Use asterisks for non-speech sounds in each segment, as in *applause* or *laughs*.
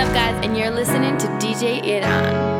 up, guys, and you're listening to DJ R'an.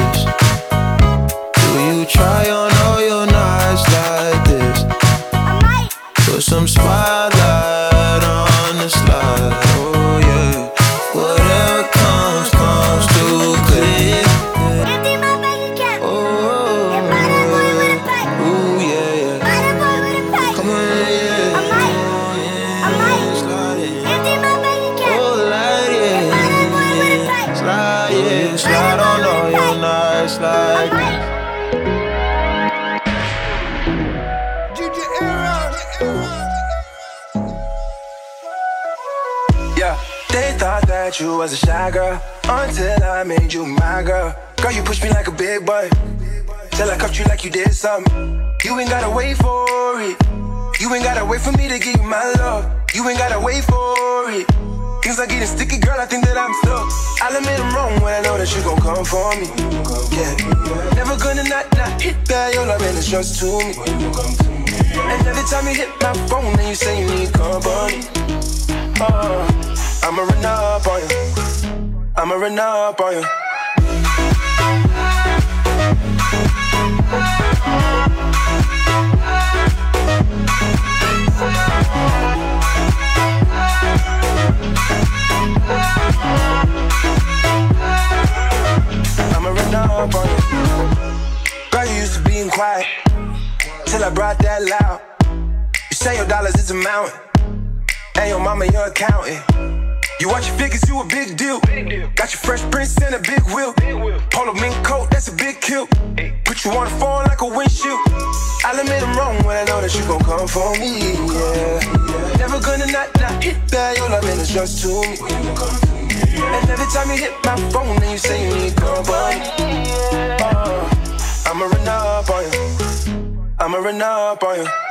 Try on all your nights like this. Put some spotlight you was a shy girl until I made you my girl. Girl, you push me like a big boy. Till I cuffed you like you did something. You ain't gotta wait for it. You ain't gotta wait for me to give you my love. You ain't gotta wait for it. Things are getting sticky, girl. I think that I'm stuck. I'll admit I'm wrong when I know that you gon' come for me. Yeah. Never gonna not not hit that. Your love and it's just to me. And every time you hit my phone, then you say you need company. Uh, I'ma run up on you. I'ma run up on you. You watch your figures, you a big deal. big deal. Got your fresh prince and a big wheel. Big wheel. Polo mink coat, that's a big kill. Hey. Put you on the phone like a windshield. I'll admit I'm wrong when I know that you gon' come for me. Yeah. Never gonna not, not hit that. Your loving is just to me. And every time you hit my phone, then you say you need company. Uh, I'ma run up on you. I'ma run up on you.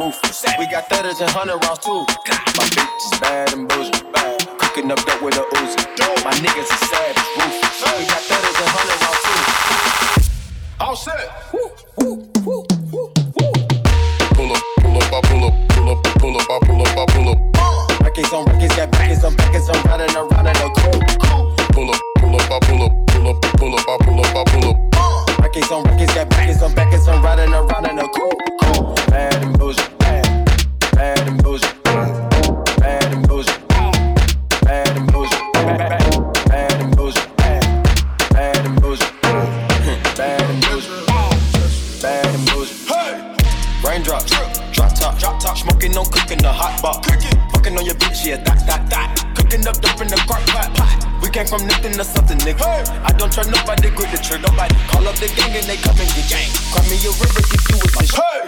Ruthless. We got thudders and hundred rounds too. My bitch is bad and bad. Cooking up dope with a Uzi. My niggas are savage, ruthless. We got thudders and hundred rounds too. All set. Pull up, pull up, I pull up, pull up, pull up, I pull up, I pull up. Records on records, got records on records, I'm riding around in a coupe. Pull up, pull up, I pull up, pull up, pull up, I pull up, I pull up. Records on records, got records on records, I'm riding around in a coupe. Your bitch, yeah, that, that, that. Cooking up dope in the crock pot, pot. We came from nothing to something, nigga. I don't trust nobody, grip the trigger, nobody. Call up the gang and they come and get gang. Cry me a river, get you with my shit.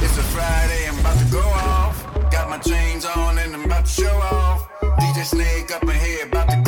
It's a Friday, I'm about to go off. Got my chains on and I'm about to show off. DJ Snake up in here, about to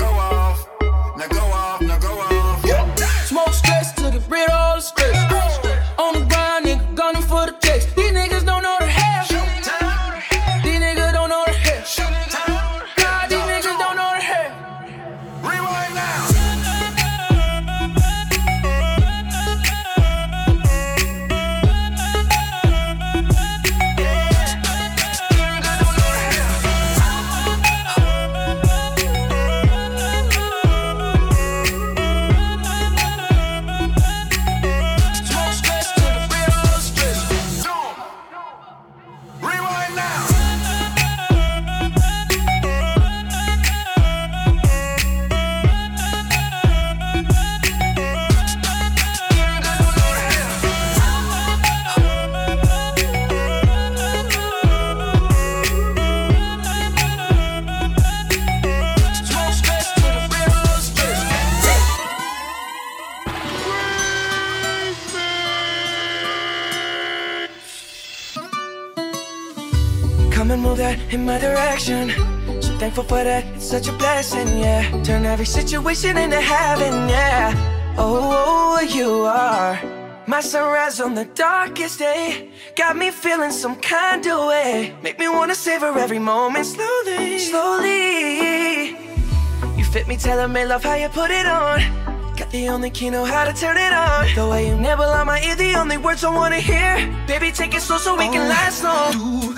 that in my direction. So thankful for that, it's such a blessing, yeah. Turn every situation into heaven, yeah. Oh, oh, you are my sunrise on the darkest day. Got me feeling some kind of way. Make me wanna savor every moment slowly, slowly. You fit me, telling me love how you put it on. Got the only key, know how to turn it on. The way you nibble on my ear, the only words I wanna hear. Baby, take it slow so we can oh, last long.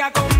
distancia con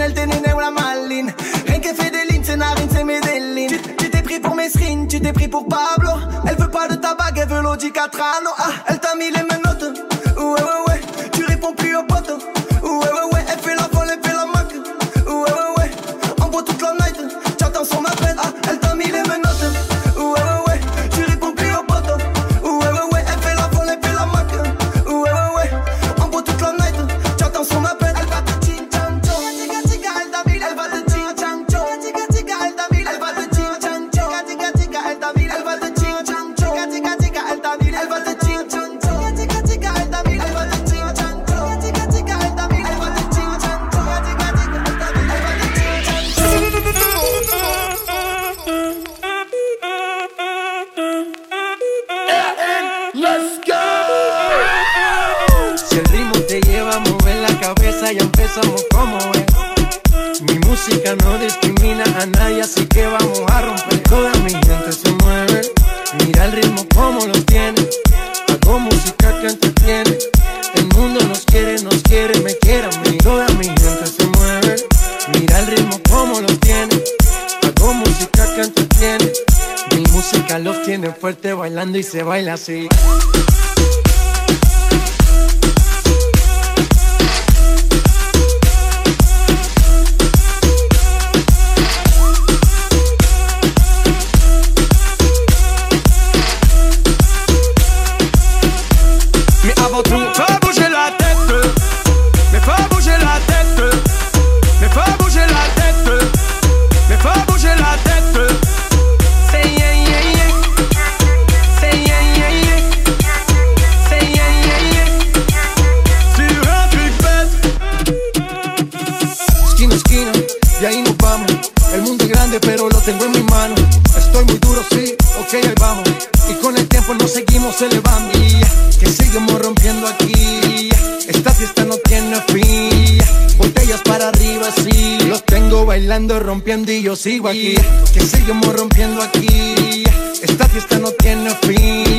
Elle néné ou la maline? Rien qu'elle fait des lignes, c'est narine, c'est Medellin. Tu t'es pris pour Mesrine, tu t'es pris pour Pablo. Elle veut pas de tabac, elle veut l'Audi Catrano. Ah, elle t'a mis les menottes. así. sigo aquí, que seguimos rompiendo aquí. Esta fiesta no tiene fin.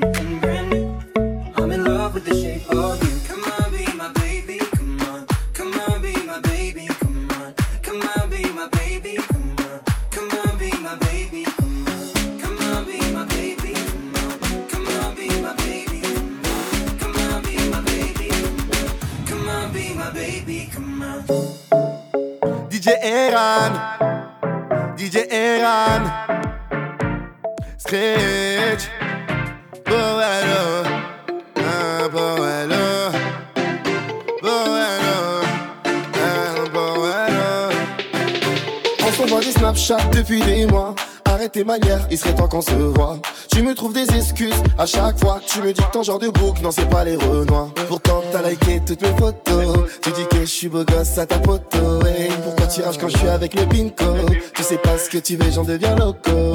something tu me trouves des excuses à chaque fois. Tu me dis que ton genre de bouc, non, c'est pas les renois. Pourtant, t'as liké toutes mes photos. Tu dis que je suis beau gosse à ta photo. pourquoi tu rages quand je suis avec le pinko Tu sais pas ce que tu veux, j'en deviens loco.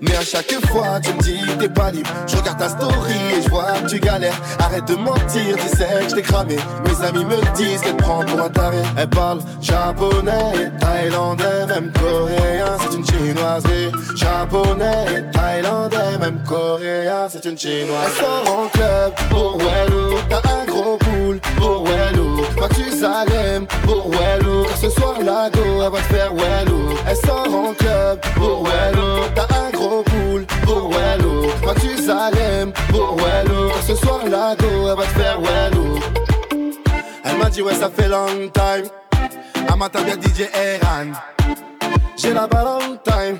Mais à chaque fois, tu me dis t'es pas libre. Je regarde ta story et je vois que tu galères. Arrête de mentir, tu sais que je t'ai cramé. Mes amis me disent qu'elle prend pour un taré. Elle parle japonais, thaïlandais, même coréen. C'est une chinoise. Japonais, thaïlandais, même coréen, c'est une chinoise. Sort en club pour Wellou, t'as un gros poule pour Wellou. Toi tu Salem pour Wellou, car ce soir la go, elle va te faire Wellou. Elle sort en club pour Wellou, t'as un gros poule pour Wellou. Toi tu Salem pour Wellou, car ce soir la go, elle va te faire Wellou. Elle m'a dit ouais ça fait long time. Amata bien DJ Eran. J'ai la time.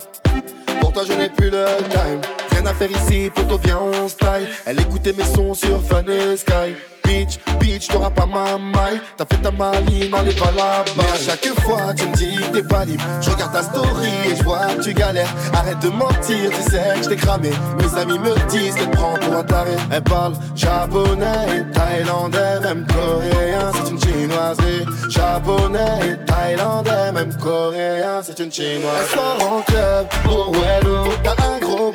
Pour toi je n'ai plus le time Rien à faire ici, photo viens on style. Elle écoutait mes sons sur Fun Sky. Bitch, bitch, t'auras pas ma maille. T'as fait ta maline, n'allez pas là-bas. Mais à chaque fois tu me dis que t'es pas libre. Je regarde ta story et je vois que tu galères. Arrête de mentir, tu sais que je t'ai cramé. Mes amis me disent qu'elle prend pour un taré. Elle parle japonais, thaïlandais, même coréen C'est une chinoise. Japonais, thaïlandais, même coréen C'est une chinoise. Elle sort en club pour Wello T'as un gros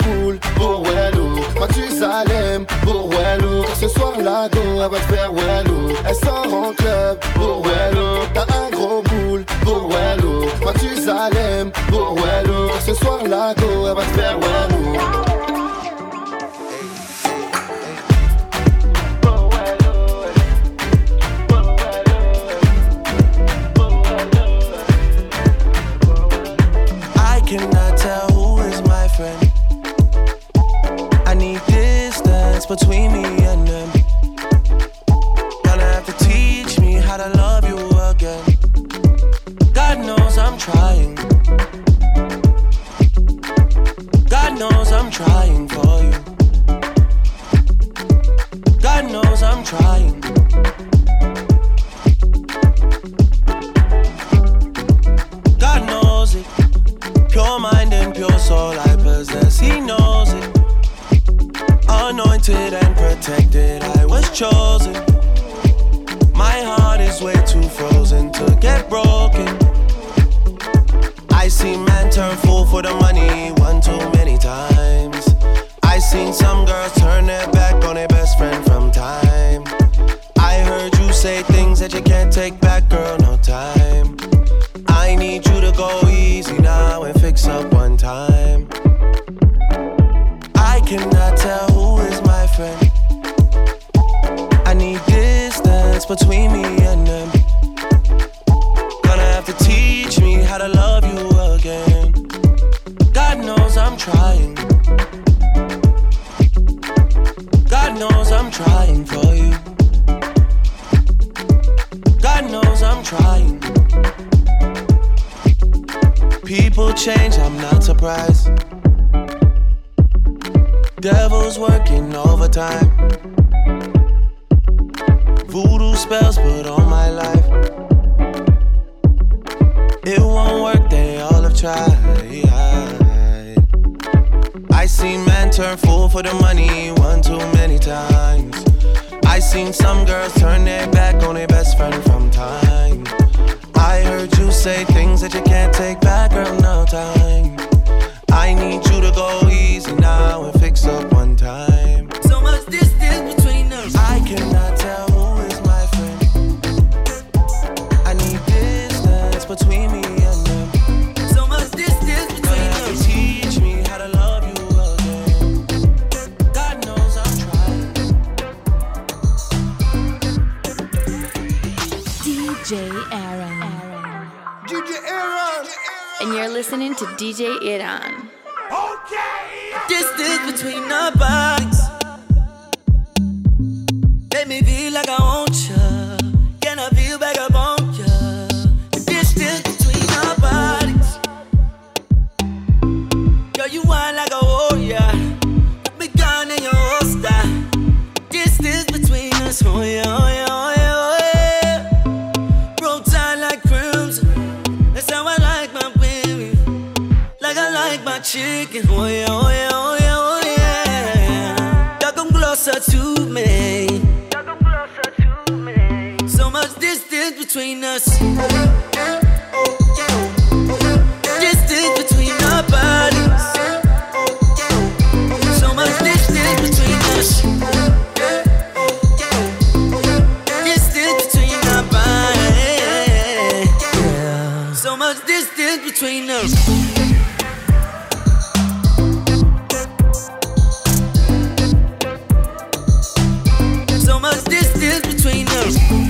ce soir la go, elle va te faire Wello Elle sort en club pour Wello T'as un gros boule pour Wello Moi tu Salem pour Wello Ce soir la go, elle va te faire Wello Devil's working overtime. Voodoo spells put on my life. It won't work, they all have tried. I seen men turn fool for the money one too many times. I seen some girls turn their back on their best friend from time. I heard you say things that you can't take back, girl, no time. I need you to go easy now and fix up one time. So much distance between us. I cannot tell who is my friend. I need distance between me are listening to DJ R'an. Okay. Distance between our bodies. Me feel like I want you. Can I feel back up on you? Distance between our bodies. Girl, you like a warrior. Me in your holster. Distance between us, oh yeah. me. So much distance between us. distance between us.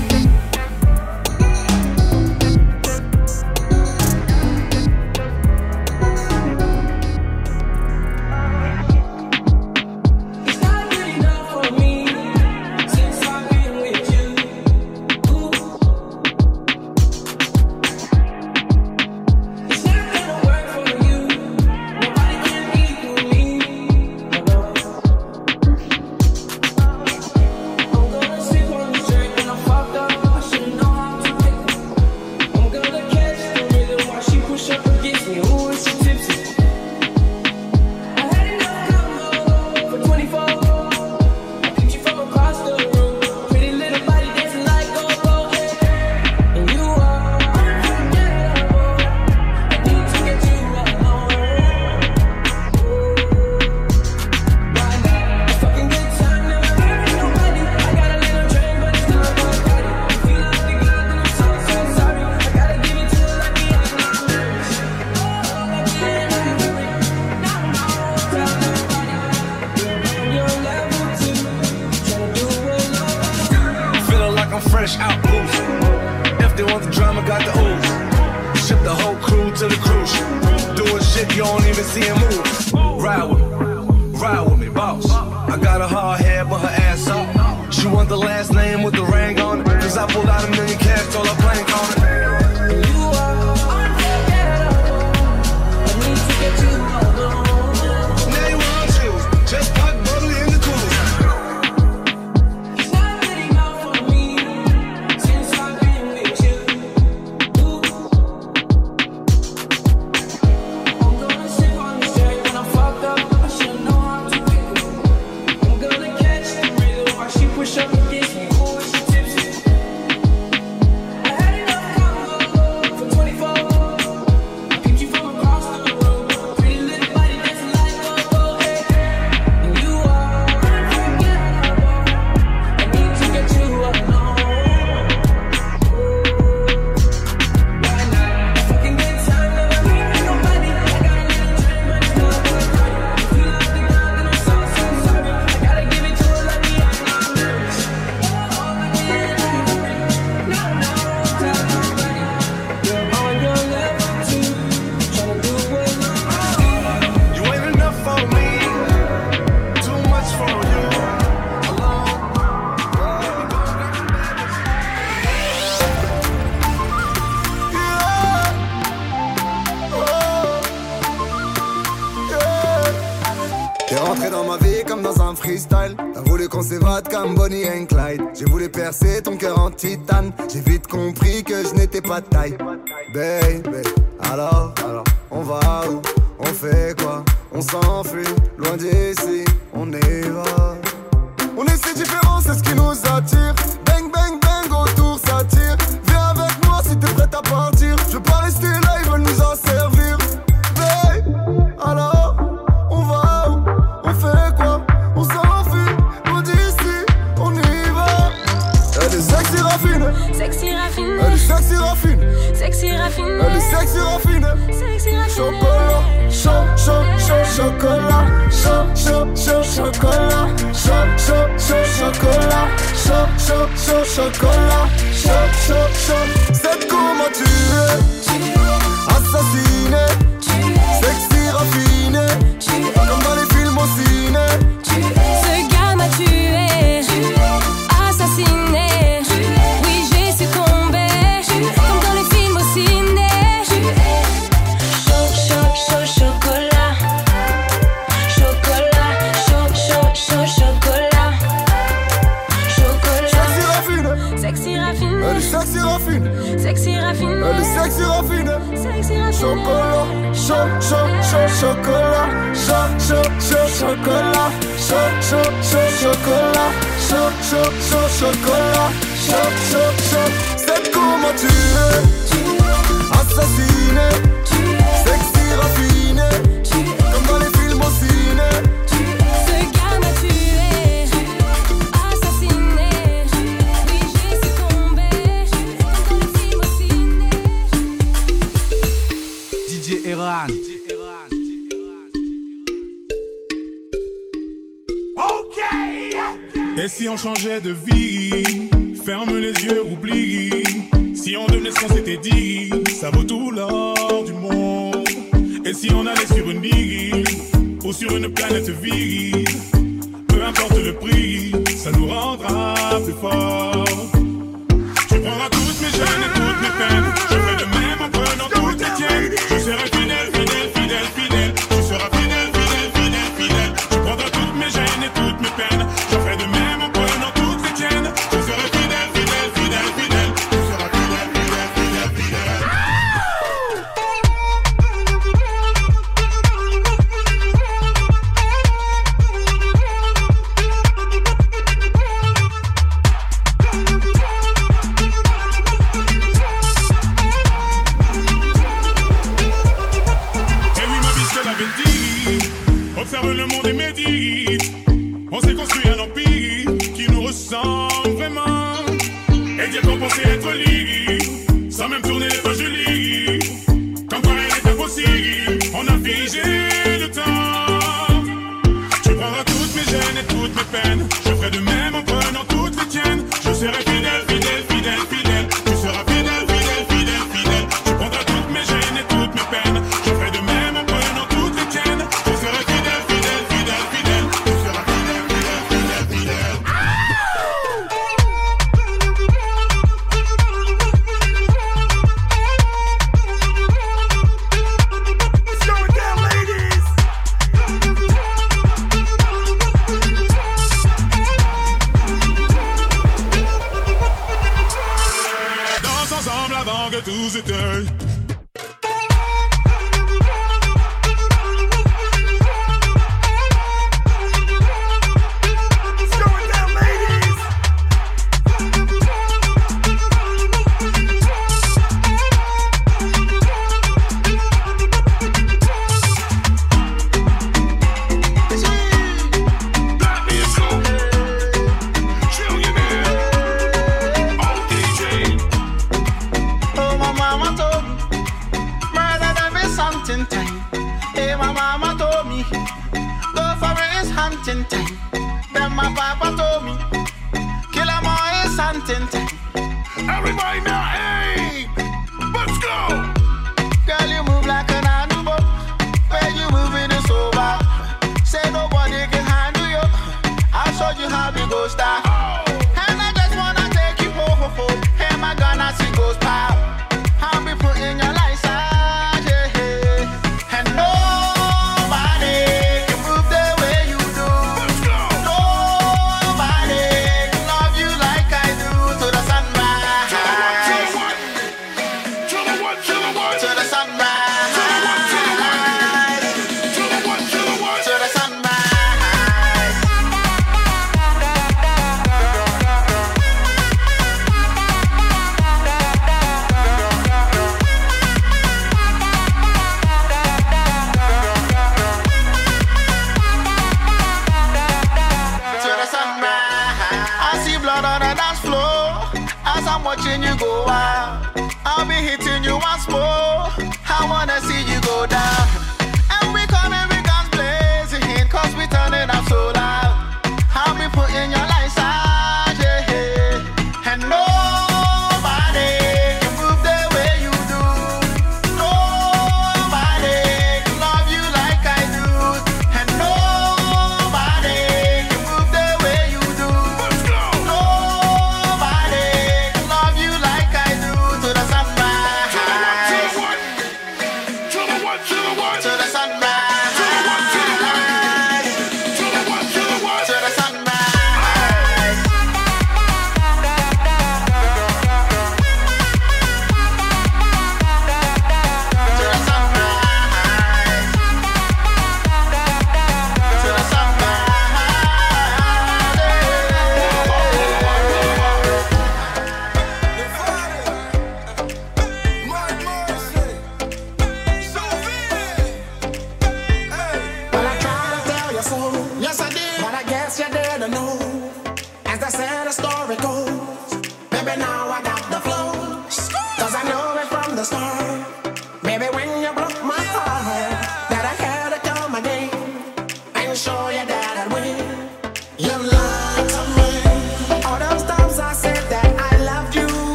pas de taille. Baby, alors, alors, on va où? On fait quoi? On s'enfuit, loin des chocolat, chaud, chaud, chaud, chocolat, chaud, chaud, chaud, chocolat, chaud, chaud, chaud, chocolat, chaud, chaud, chaud, chocolat, chaud, chaud, chaud. C'est comment tu es, assassiné. Et si on changeait de vie Ferme les yeux, oublie. Si on devenait ce qu'on s'était dit, ça vaut tout l'or du monde. Et si on allait sur une île ou sur une planète vide, peu importe le prix, ça nous rendra plus forts. Tu prendras toutes mes jeunes et toutes mes peines. I'm watching you go out. I'll be hitting you once more. I wanna see you go down.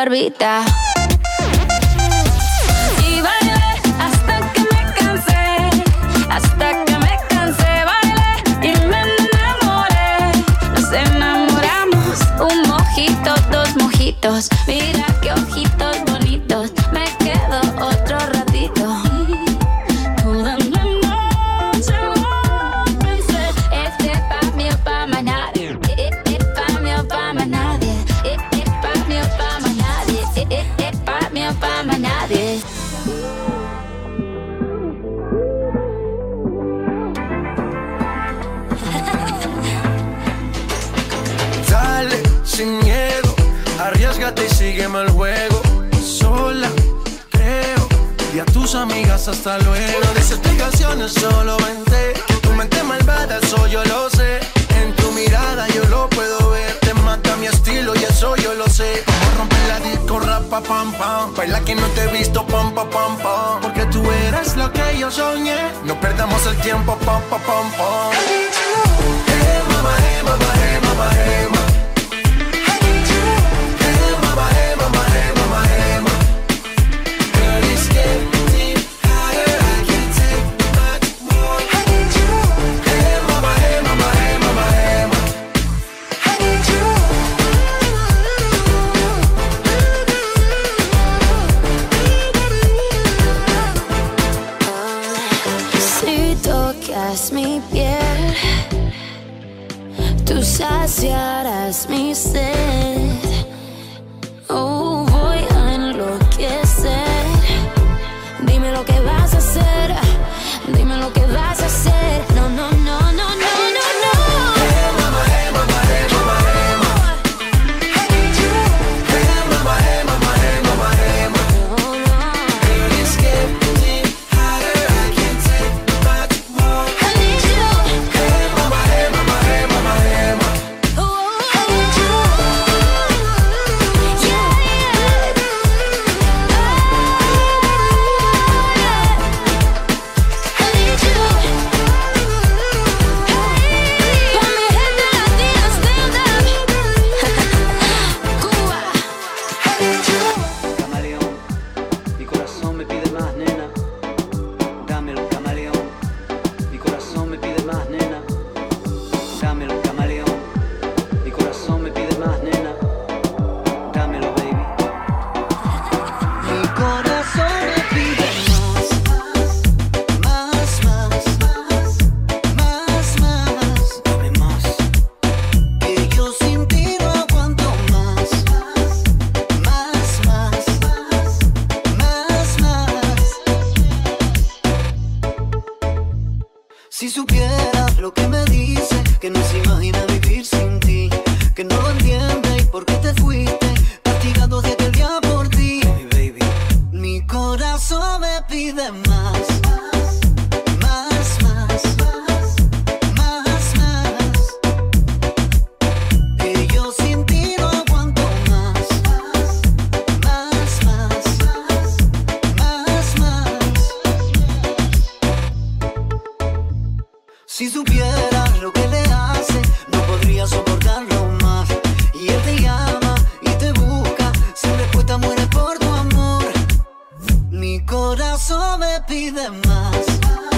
Barbita. las horas, mi ser. Corazón me pide más.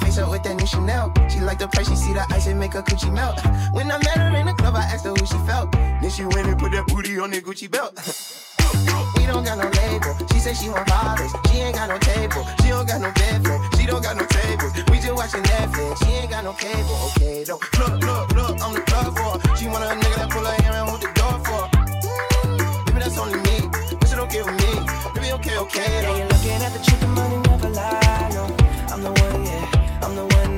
face up with that new Chanel. She like the price, she see the ice and make her coochie melt. *laughs* When I met her in the club, I asked her who she felt. Then she went and put that booty on the Gucci belt. *laughs* we don't got no label. She said she want parties. She ain't got no table. She don't got no bedroom. She don't got no tables. We just watching Netflix. She ain't got no cable. Okay, though. Look, look, look. I'm the club for. She want a nigga that pull her hair and hold the door for. Maybe that's only me. But she don't with me. Maybe okay, okay. Though. Yeah, you're looking at the truth? The money never lie. No. I'm the one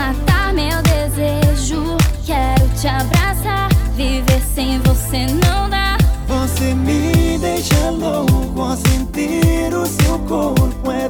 matar meu desejo. Quero te abraçar, viver sem você não dá. Você me deixa louco ao sentir o seu corpo é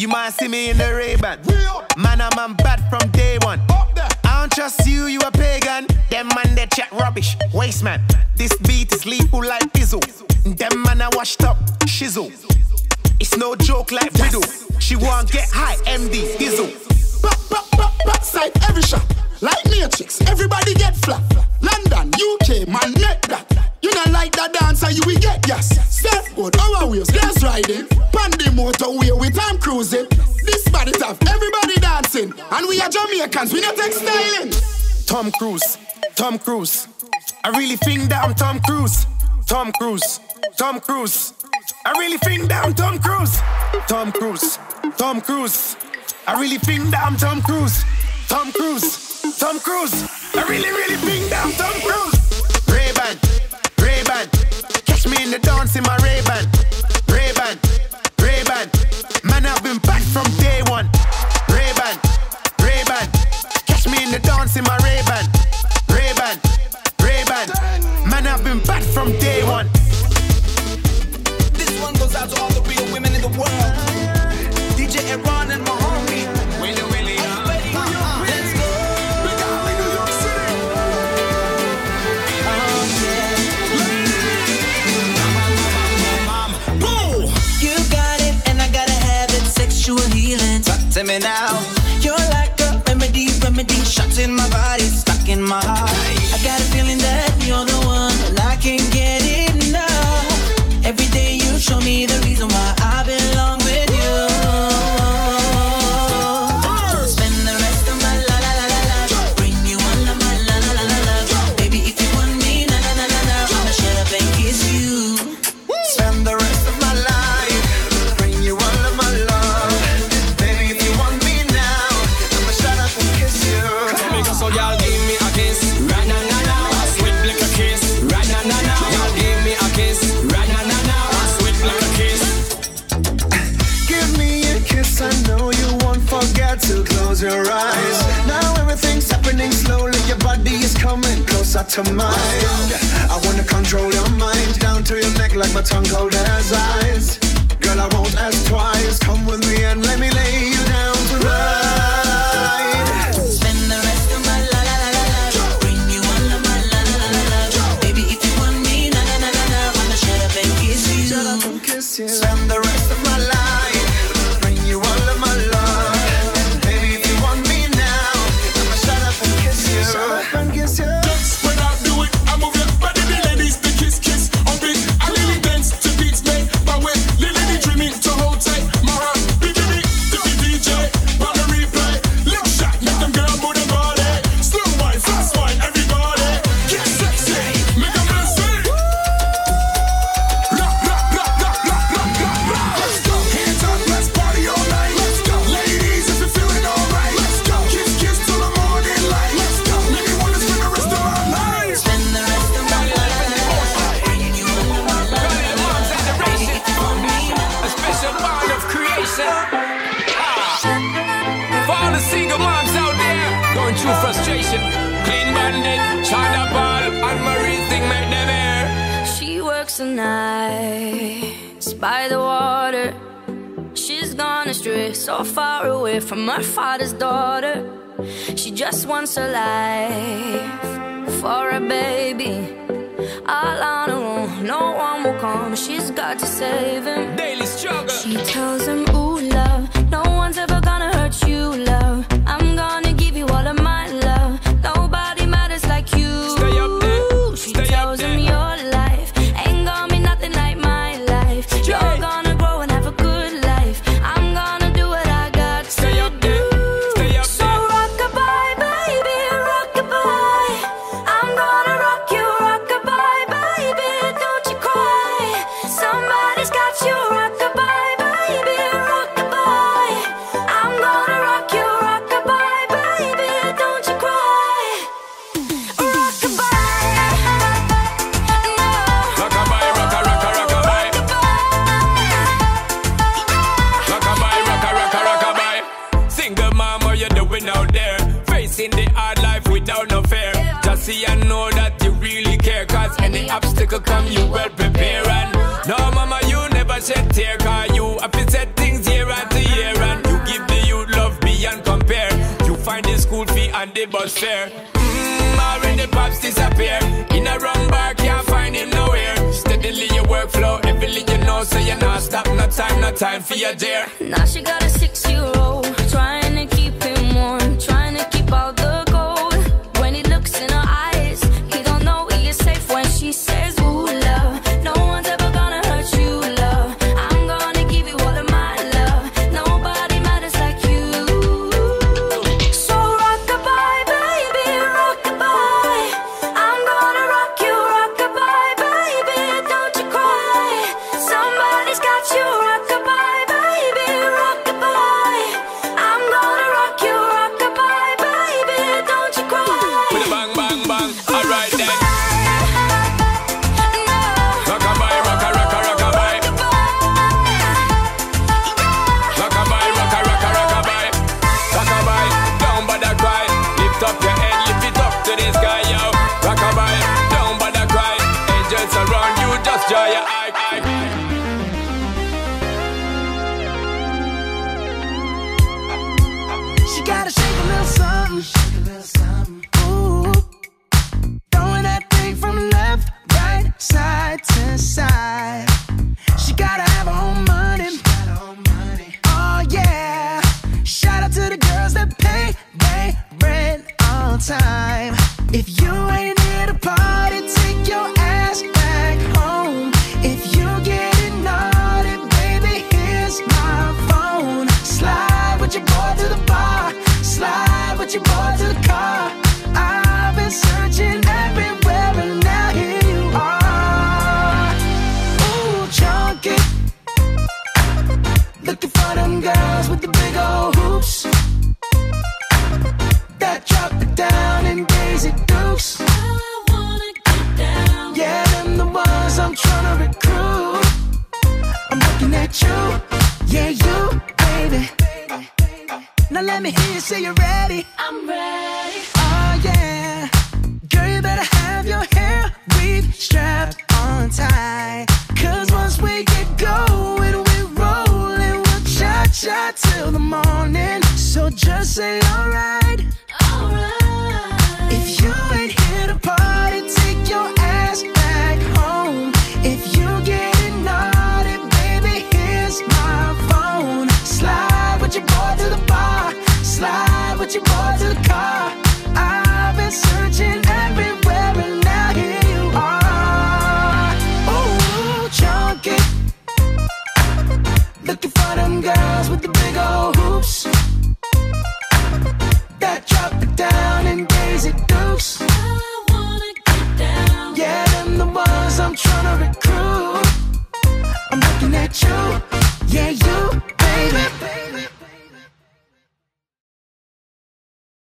You might see me in the Ray-Ban. Man, I'm, I'm bad from day one. I don't trust you, you a pagan. Them man, they chat rubbish. Waste man. This beat is lethal like Izzo. Them man, I washed up. Shizzle. It's no joke like riddle. She won't get high. MD, Gizzle. Back, back, back, backside every shot. Like matrix, everybody get flat. London, UK, man, make that. You not like that dancer, you will get yes. Step good, our waves, glass riding. Pandy motorway with time cruising. This body tough, everybody dancing. And we are Jamaicans, we not take styling. Tom Cruise, Tom Cruise. I really think that I'm Tom Cruise. Tom Cruise, Tom Cruise. I really think that I'm Tom Cruise. Tom Cruise, Tom Cruise. I really think that I'm Tom Cruise. Tom Cruise, Tom Cruise. I really, really think that I'm Tom Cruise. Ray-Ban in the dance in my Ray-Ban. Ray-Ban. Ray-Ban. Man, I've been back from day one. Ray-Ban. Ray-Ban. Catch me in the dance in my Ray-Ban. Ray-Ban. Ray-Ban. Man, I've been back from day one. This one goes out to all the real women in the world. me now. You're like a remedy, remedy, shot in my body, stuck in my heart. to mind. I wanna control your mind down to your neck like my tongue cold as ice.